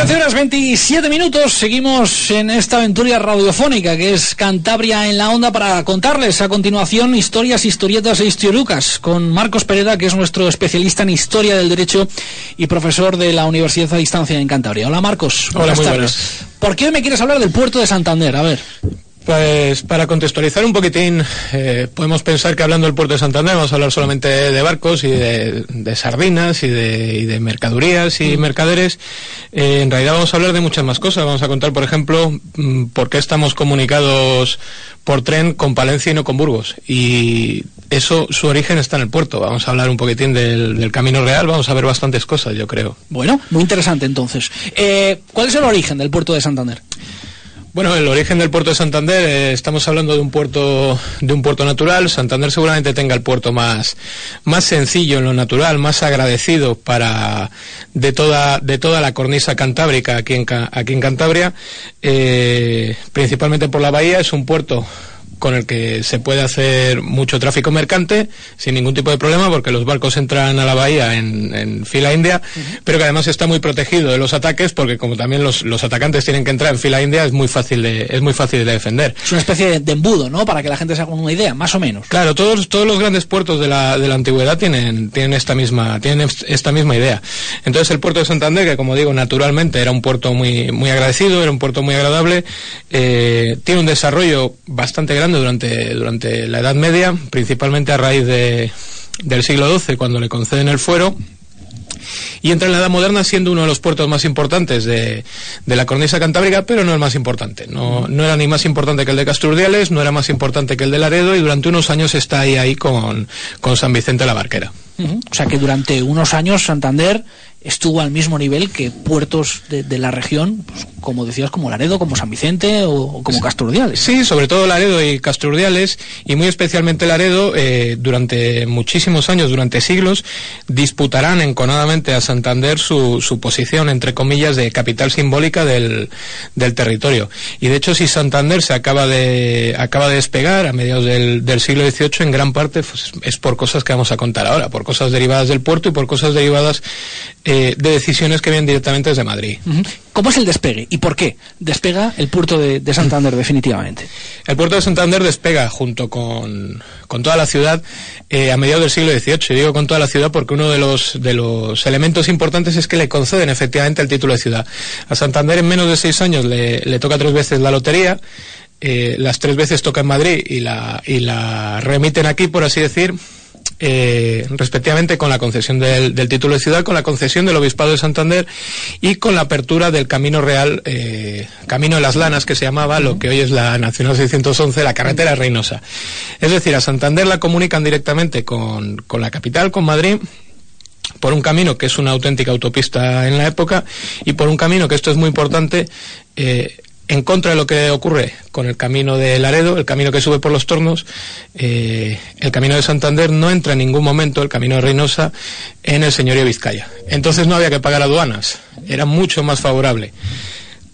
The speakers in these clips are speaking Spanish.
13 horas 27 minutos, seguimos en esta aventura radiofónica que es Cantabria en la onda para contarles a continuación historias, historietas e historiucas con Marcos Pereda, que es nuestro especialista en historia del derecho y profesor de la Universidad a Distancia en Cantabria. Hola Marcos, Hola, buenas muy tardes. buenas. ¿Por qué me quieres hablar del puerto de Santander? A ver. Pues para contextualizar un poquitín, eh, podemos pensar que hablando del puerto de Santander vamos a hablar solamente de barcos y de, de sardinas y de, y de mercadurías y mercaderes. Eh, en realidad vamos a hablar de muchas más cosas. Vamos a contar, por ejemplo, mm, por qué estamos comunicados por tren con Palencia y no con Burgos. Y eso, su origen está en el puerto. Vamos a hablar un poquitín del, del camino real. Vamos a ver bastantes cosas, yo creo. Bueno, muy interesante entonces. Eh, ¿Cuál es el origen del puerto de Santander? Bueno, el origen del puerto de Santander, eh, estamos hablando de un puerto de un puerto natural. Santander seguramente tenga el puerto más más sencillo en lo natural, más agradecido para de toda de toda la cornisa cantábrica aquí en aquí en Cantabria, eh, principalmente por la bahía. Es un puerto con el que se puede hacer mucho tráfico mercante sin ningún tipo de problema porque los barcos entran a la bahía en, en fila india, pero que además está muy protegido de los ataques porque como también los, los atacantes tienen que entrar en fila india es muy fácil de, es muy fácil de defender. Es una especie de, embudo, ¿no? Para que la gente se haga una idea, más o menos. Claro, todos, todos los grandes puertos de la, de la antigüedad tienen, tienen esta misma, tienen est- esta misma idea. Entonces el puerto de Santander, que como digo, naturalmente era un puerto muy, muy agradecido, era un puerto muy agradable, eh, tiene un desarrollo bastante grande durante, durante la Edad Media, principalmente a raíz de, del siglo XII, cuando le conceden el fuero. Y entra en la Edad Moderna siendo uno de los puertos más importantes de, de la cornisa cantábrica, pero no el más importante. No, no era ni más importante que el de Casturdiales, no era más importante que el de Laredo, y durante unos años está ahí, ahí con, con San Vicente la Barquera. O sea que durante unos años Santander estuvo al mismo nivel que puertos de, de la región, pues, como decías, como Laredo, como San Vicente o, o como Casturdiales. Sí, sobre todo Laredo y Casturdiales, y muy especialmente Laredo, eh, durante muchísimos años, durante siglos, disputarán enconadamente a Santander su, su posición, entre comillas, de capital simbólica del, del territorio. Y de hecho, si Santander se acaba de, acaba de despegar a mediados del, del siglo XVIII, en gran parte pues, es por cosas que vamos a contar ahora, por cosas derivadas del puerto y por cosas derivadas eh, de decisiones que vienen directamente desde Madrid. ¿Cómo es el despegue y por qué despega el puerto de, de Santander definitivamente? El puerto de Santander despega junto con, con toda la ciudad eh, a mediados del siglo XVIII. Digo con toda la ciudad porque uno de los, de los elementos importantes es que le conceden efectivamente el título de ciudad. A Santander en menos de seis años le, le toca tres veces la lotería. eh, las tres veces toca en Madrid y la, y la remiten aquí, por así decir, eh, respectivamente con la concesión del, título de ciudad, con la concesión del Obispado de Santander y con la apertura del Camino Real, eh, Camino de las Lanas, que se llamaba lo que hoy es la Nacional 611, la carretera Reynosa. Es decir, a Santander la comunican directamente con, con la capital, con Madrid, por un camino que es una auténtica autopista en la época y por un camino que esto es muy importante eh, en contra de lo que ocurre con el camino de Laredo, el camino que sube por los tornos, eh, el camino de Santander no entra en ningún momento, el camino de Reynosa, en el señorío Vizcaya. Entonces no había que pagar aduanas, era mucho más favorable.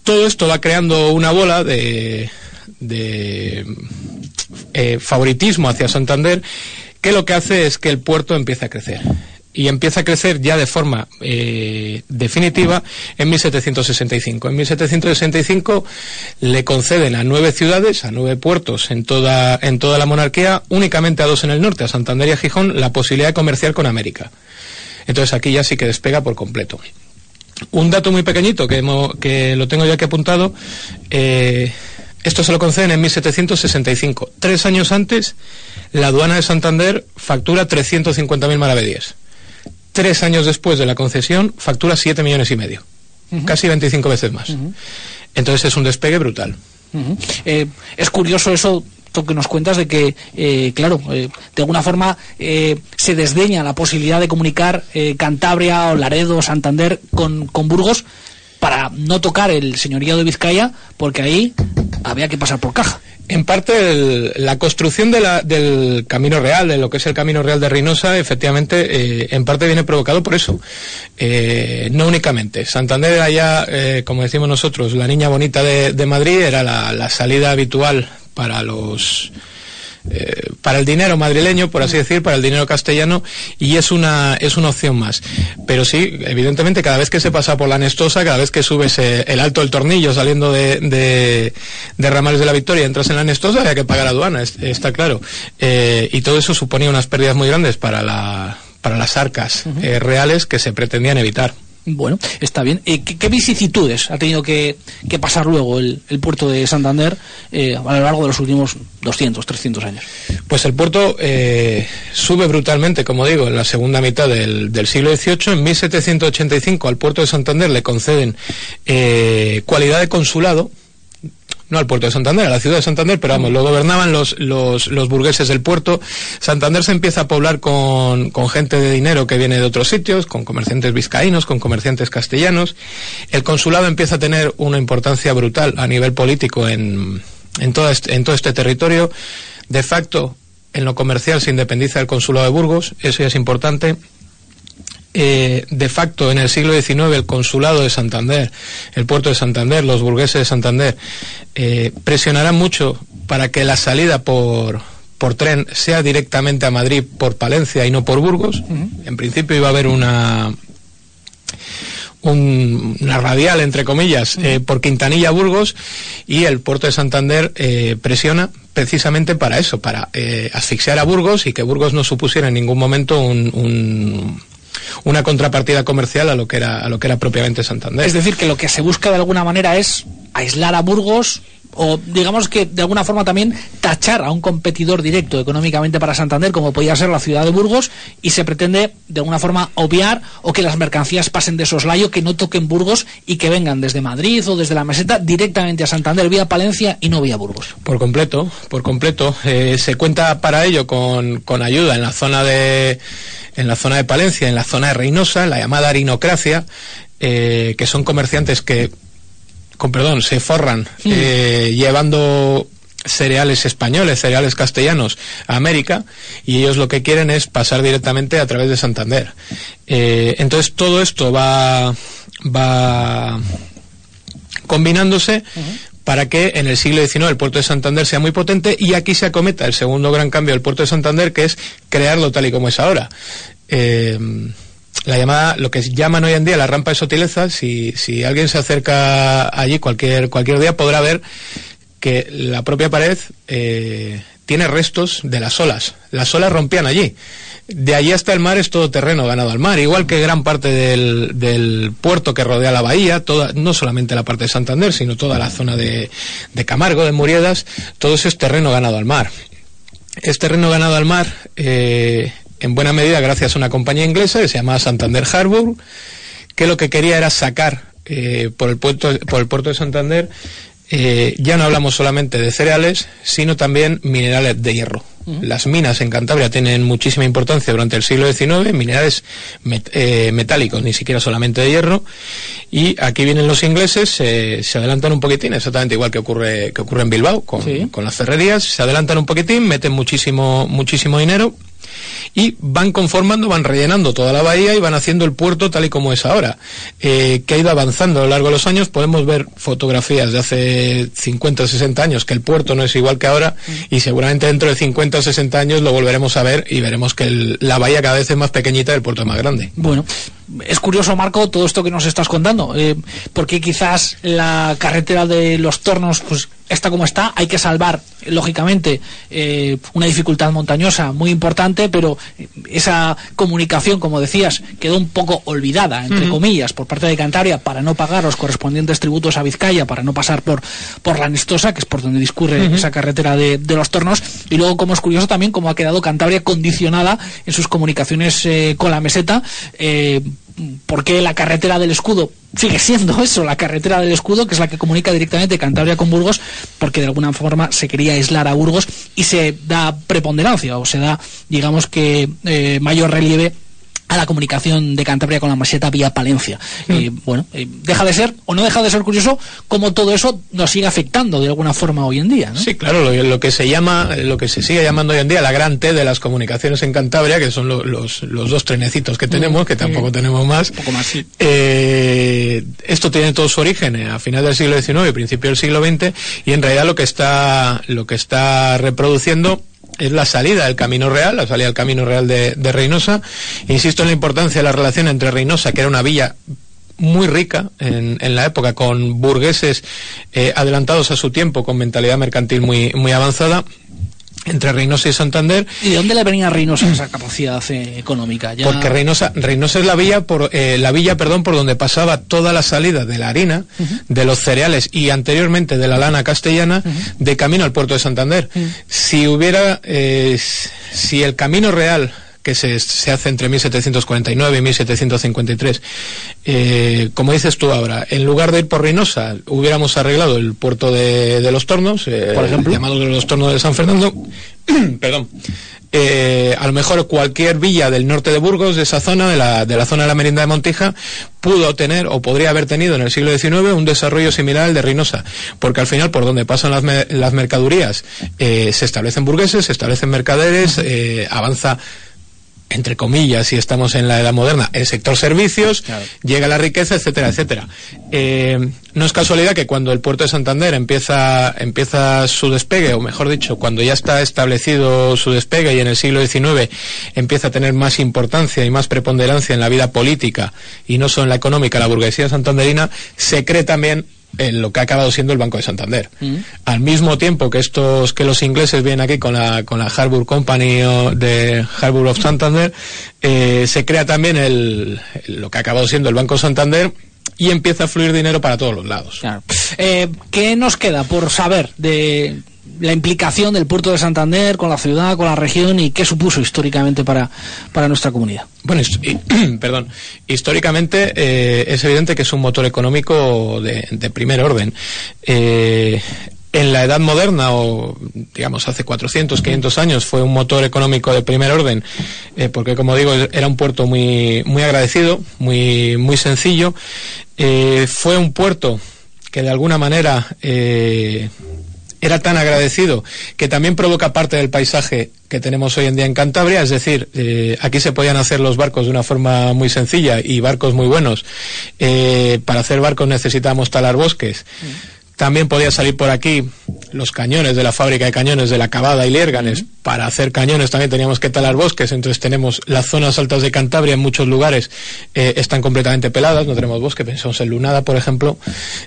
Todo esto va creando una bola de, de eh, favoritismo hacia Santander que lo que hace es que el puerto empiece a crecer. Y empieza a crecer ya de forma eh, definitiva en 1765. En 1765 le conceden a nueve ciudades, a nueve puertos en toda, en toda la monarquía, únicamente a dos en el norte, a Santander y a Gijón, la posibilidad de comerciar con América. Entonces aquí ya sí que despega por completo. Un dato muy pequeñito que, hemo- que lo tengo ya que apuntado. eh, esto se lo conceden en 1765. Tres años antes, la aduana de Santander factura 350.000 maravedíes. Tres años después de la concesión, factura 7 millones y medio. Casi 25 veces más. Entonces es un despegue brutal. Eh, es curioso eso que nos cuentas de que, eh, claro, eh, de alguna forma eh, se desdeña la posibilidad de comunicar Cantabria o Laredo o Santander con, con Burgos para no tocar el señorío de Vizcaya, porque ahí había que pasar por caja. En parte, el- la construcción de la- del Camino Real, de lo que es el Camino Real de Reynosa, efectivamente, eh, en parte viene provocado por eso. Eh, no únicamente. Santander era ya, eh, como decimos nosotros, la niña bonita de, de Madrid, era la salida habitual para los eh, para el dinero madrileño, por así decir, para el dinero castellano, y es una, es una opción más. Pero sí, evidentemente, cada vez que se pasa por la Nestosa, cada vez que subes eh, el alto del tornillo saliendo de, de, de, Ramales de la Victoria, entras en la Nestosa, hay que pagar aduana, está claro. Eh, y todo eso suponía unas pérdidas muy grandes para la para las arcas reales que se pretendían evitar. Bueno, está bien. Eh, ¿qué, vicisitudes ha tenido que, pasar luego el, puerto de Santander eh, a lo largo de los últimos 200, 300 años? Pues el puerto eh, sube brutalmente, como digo, en la segunda mitad del, siglo XVIII. En 1785 al puerto de Santander le conceden cualidad de consulado no al puerto de Santander, a la ciudad de Santander, pero vamos, lo gobernaban los, los, los burgueses del puerto. Santander se empieza a poblar con, con, gente de dinero que viene de otros sitios, con comerciantes vizcaínos, con comerciantes castellanos. El consulado empieza a tener una importancia brutal a nivel político en, en, todo, este, en todo este territorio. De facto, en lo comercial se independiza el consulado de Burgos, eso ya es importante. Eh, de facto en el siglo XIX el consulado de Santander, el puerto de Santander, los burgueses de Santander, eh, presionarán mucho para que la salida por, por tren sea directamente a Madrid por Palencia y no por Burgos. En principio iba a haber una una radial, entre comillas, eh, por Quintanilla Burgos y el puerto de Santander presiona precisamente para eso, para asfixiar a Burgos y que Burgos no supusiera en ningún momento un, una contrapartida comercial a lo que era a lo que era propiamente Santander. Es decir, que lo que se busca de alguna manera es aislar a Burgos o digamos que de alguna forma también tachar a un competidor directo económicamente para Santander como podía ser la ciudad de Burgos y se pretende de alguna forma obviar o que las mercancías pasen de soslayo, que no toquen Burgos y que vengan desde Madrid o desde la meseta directamente a Santander vía Palencia y no vía Burgos. Por completo, por completo. Eh, se cuenta para ello con, con ayuda en la zona de en la zona de Palencia, en la zona de Reynosa, la llamada arinocracia, eh, que son comerciantes que, con perdón, se forran eh, llevando cereales españoles, cereales castellanos a América y ellos lo que quieren es pasar directamente a través de Santander. Eh, entonces todo esto va, va combinándose para que en el siglo XIX el puerto de Santander sea muy potente y aquí se acometa el segundo gran cambio del puerto de Santander, que es crearlo tal y como es ahora. Eh, la llamada, lo que llaman hoy en día la rampa de Sotileza, si, si alguien se acerca allí cualquier, cualquier día podrá ver que la propia pared eh, tiene restos de las olas. Las olas rompían allí de allí hasta el mar es todo terreno ganado al mar, igual que gran parte del, del, puerto que rodea la bahía, toda, no solamente la parte de Santander, sino toda la zona de, de Camargo, de Muriedas, todo eso es terreno ganado al mar. Es terreno ganado al mar eh, en buena medida gracias a una compañía inglesa que se llama Santander Harbour, que lo que quería era sacar eh, por, el puerto, por el puerto de Santander, eh, ya no hablamos solamente de cereales, sino también minerales de hierro las minas en Cantabria tienen muchísima importancia durante el siglo XIX, minerales eh, metálicos, ni siquiera solamente de hierro. Y aquí vienen los ingleses, se adelantan un poquitín, exactamente igual que ocurre, que ocurre en Bilbao con, con las ferrerías, se adelantan un poquitín, meten muchísimo, muchísimo dinero y van conformando, van rellenando toda la bahía y van haciendo el puerto tal y como es ahora, eh, que ha ido avanzando a lo largo de los años. Podemos ver fotografías de hace 50 o 60 años que el puerto no es igual que ahora mm. y seguramente dentro de 50 o 60 años lo volveremos a ver y veremos que la bahía cada vez es más pequeñita y el puerto es más grande. Bueno, es curioso, Marco, todo esto que nos estás contando, eh, porque quizás la carretera de los tornos pues está como está, hay que salvar, lógicamente, eh, una dificultad montañosa muy importante, pero esa comunicación, como decías, quedó un poco olvidada, entre comillas, por parte de Cantabria para no pagar los correspondientes tributos a Vizcaya, para no pasar por, por la Nestosa, que es por donde discurre esa carretera de, los tornos, y luego, como es curioso también, cómo ha quedado Cantabria condicionada en sus comunicaciones eh, con la meseta, eh, porque la carretera del escudo sigue siendo eso, la carretera del escudo, que es la que comunica directamente Cantabria con Burgos, porque de alguna forma se quería aislar a Burgos y se da preponderancia o se da, digamos que, eh, mayor relieve a la comunicación de Cantabria con la Maseta vía Palencia. Mm. bueno, eh, deja de ser, o no deja de ser curioso, cómo todo eso nos sigue afectando de alguna forma hoy en día. Sí, claro, lo, que se llama, lo que se sigue llamando hoy en día la gran T de las comunicaciones en Cantabria, que son los, los, dos trenecitos que tenemos, que tampoco tenemos más. poco más, sí. Eh, esto tiene todo su origen eh, a finales del siglo XIX y principio del siglo XX, y en realidad lo que está, lo que está reproduciendo es la salida del Camino Real, la salida del Camino Real de, de Reynosa. Insisto en la importancia de la relación entre Reynosa, que era una villa muy rica en, la época, con burgueses eh, adelantados a su tiempo, con mentalidad mercantil muy, muy avanzada, entre Reynosa y Santander. ¿Y de dónde le venía a Reynosa esa capacidad eh, económica? Ya... Porque Reynosa, Reynosa es la villa por eh, la villa, perdón, por donde pasaba toda la salida de la harina, uh -huh. de los cereales y anteriormente de la lana castellana, uh -huh. de camino al puerto de Santander. Uh -huh. Si hubiera, eh, si el camino real que se, se, hace entre 1749 y 1753. Eh, como dices tú ahora, en lugar de ir por Reynosa, hubiéramos arreglado el puerto de, de los Tornos, eh, por ejemplo, llamado de los Tornos de San Fernando, perdón, eh, a lo mejor cualquier villa del norte de Burgos, de esa zona, de la, de la zona de la merienda de Montija, pudo tener o podría haber tenido en el siglo XIX un desarrollo similar al de Reynosa, porque al final por donde pasan las, me las mercadurías eh, se establecen burgueses, se establecen mercaderes, eh, avanza entre comillas, si estamos en la edad moderna, el sector servicios, claro. llega la riqueza, etcétera, etcétera. Eh, no es casualidad que cuando el puerto de Santander empieza, empieza su despegue, o mejor dicho, cuando ya está establecido su despegue y en el siglo XIX empieza a tener más importancia y más preponderancia en la vida política y no solo en la económica, la burguesía santanderina, se cree también en lo que ha acabado siendo el Banco de Santander. Mm. Al mismo tiempo que estos que los ingleses vienen aquí con la con la Harbour Company de Harbour of Santander, eh, se crea también el, lo que ha acabado siendo el Banco Santander y empieza a fluir dinero para todos los lados. Claro. Eh, ¿Qué nos queda por saber de la implicación del puerto de Santander con la ciudad, con la región y qué supuso históricamente para, para nuestra comunidad. Bueno, perdón, históricamente eh, es evidente que es un motor económico de, primer orden. Eh, en la edad moderna o digamos hace 400, 500 años fue un motor económico de primer orden eh, porque como digo era un puerto muy muy agradecido, muy muy sencillo. Fue un puerto que de alguna manera era tan agradecido que también provoca parte del paisaje que tenemos hoy en día en Cantabria, es decir, eh, aquí se podían hacer los barcos de una forma muy sencilla y barcos muy buenos. Eh, para hacer barcos necesitábamos talar bosques. Mm. También podía salir por aquí los cañones de la fábrica de cañones de la Cavada y Lérganes. Para hacer cañones también teníamos que talar bosques, entonces tenemos las zonas altas de Cantabria en muchos lugares eh, están completamente peladas, no tenemos bosque, pensamos en Lunada, por ejemplo.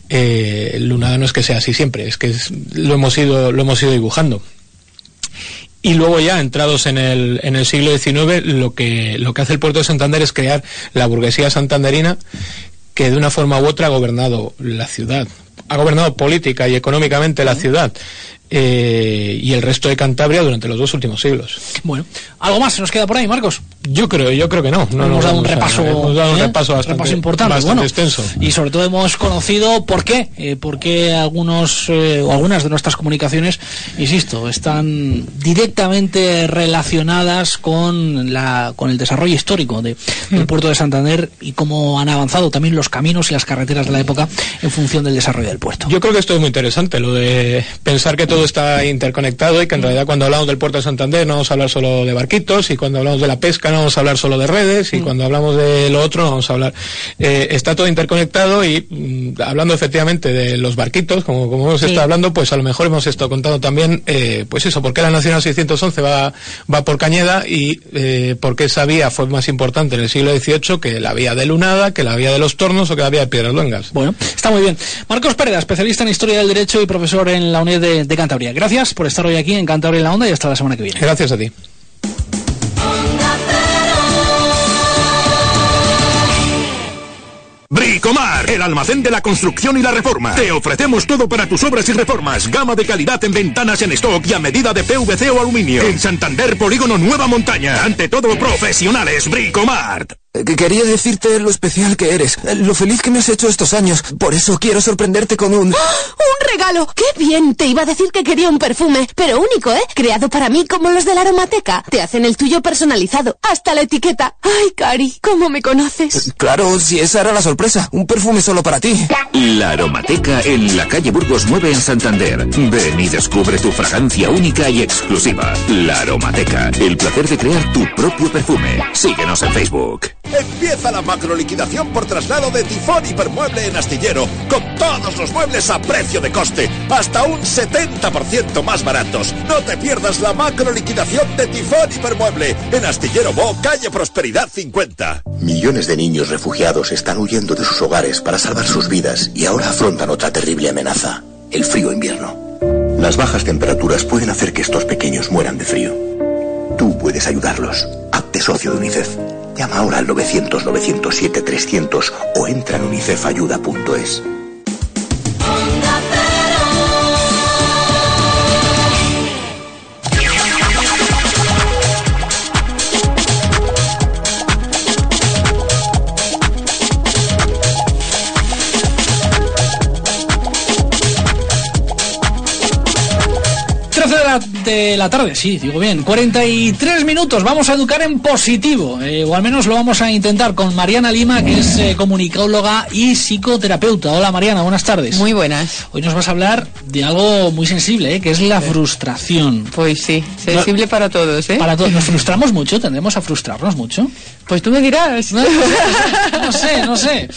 Eh, Lunada no es que sea así siempre, es que es, lo, hemos ido, lo hemos ido dibujando. Y luego ya, entrados en el, en el siglo XIX, lo que, lo que hace el puerto de Santander es crear la burguesía santanderina que de una forma u otra ha gobernado la ciudad ha gobernado política y económicamente la ciudad eh, y el resto de Cantabria durante los dos últimos siglos. Bueno, ¿algo más se nos queda por ahí, Marcos? Yo creo, yo creo que no. no hemos dado un repaso, a, hemos dado un ¿eh? repaso bastante, repaso importante, bastante bueno, extenso. Y sobre todo hemos conocido por qué, eh, por qué algunos eh, o algunas de nuestras comunicaciones, insisto, están directamente relacionadas con la con el desarrollo histórico de, del puerto de Santander y cómo han avanzado también los caminos y las carreteras de la época en función del desarrollo del puerto. Yo creo que esto es muy interesante, lo de pensar que todo está interconectado y que en realidad cuando hablamos del puerto de Santander no vamos a hablar solo de barquitos y cuando hablamos de la pesca no vamos a hablar solo de redes y mm. cuando hablamos de lo otro no vamos a hablar. Eh, está todo interconectado y mm, hablando efectivamente de los barquitos, como, como hemos sí. estado hablando, pues a lo mejor hemos estado contando también, eh, pues eso, por qué la Nacional 611 va, va por Cañeda y eh, por qué esa vía fue más importante en el siglo XVIII que la vía de Lunada, que la vía de los Tornos o que la vía de Piedras Luengas. Bueno, está muy bien. Marcos Pérez, especialista en Historia del Derecho y profesor en la UNED de, de Cantabria. Gracias por estar hoy aquí en Cantabria en la Onda y hasta la semana que viene. Gracias a ti. El almacén de la construcción y la reforma. Te ofrecemos todo para tus obras y reformas. Gama de calidad en ventanas en stock y a medida de PVC o aluminio. En Santander, Polígono Nueva Montaña. Ante todo, profesionales. Bricomar. Quería decirte lo especial que eres, lo feliz que me has hecho estos años. Por eso quiero sorprenderte con un... ¡Oh! ¡Un regalo! ¡Qué bien! Te iba a decir que quería un perfume, pero único, ¿eh? Creado para mí como los de la aromateca. Te hacen el tuyo personalizado, hasta la etiqueta. ¡Ay, Cari! ¿Cómo me conoces? Claro, si esa era la sorpresa. Un perfume solo para ti. La aromateca en la calle Burgos 9 en Santander. Ven y descubre tu fragancia única y exclusiva. La aromateca. El placer de crear tu propio perfume. Síguenos en Facebook. Empieza la macro liquidación por traslado de Tifón Hipermueble en Astillero, con todos los muebles a precio de coste, hasta un 70% más baratos. No te pierdas la macro liquidación de Tifón Hipermueble en Astillero Bo, calle Prosperidad 50. Millones de niños refugiados están huyendo de sus hogares para salvar sus vidas y ahora afrontan otra terrible amenaza, el frío invierno. Las bajas temperaturas pueden hacer que estos pequeños mueran de frío. Tú puedes ayudarlos. Hazte socio de UNICEF. Llama ahora al 900-907-300 o entra en unicefayuda.es. de la tarde, sí, digo bien. 43 minutos, vamos a educar en positivo, eh, o al menos lo vamos a intentar con Mariana Lima, que es eh, comunicóloga y psicoterapeuta. Hola Mariana, buenas tardes. Muy buenas. Hoy nos vas a hablar de algo muy sensible, eh, que es la frustración. Pues sí, sensible para todos, ¿eh? Para todos. ¿Nos frustramos mucho? ¿Tendemos a frustrarnos mucho? Pues tú me dirás. No, sé, no sé.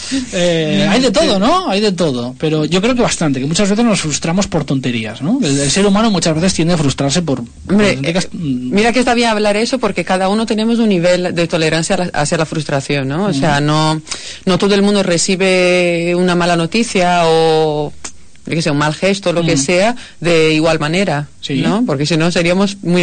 hay de todo, ¿no? Hay de todo. Pero yo creo que bastante, que muchas veces nos frustramos por tonterías, ¿no? El, el ser humano muchas veces tiende a frustrarse por... Hombre, eh, mira que está bien hablar eso porque cada uno tenemos un nivel de tolerancia hacia la frustración, ¿no? O sea, no, no todo el mundo recibe una mala noticia o que sea un mal gesto, lo que sea, de igual manera, ¿no? Porque si no seríamos muy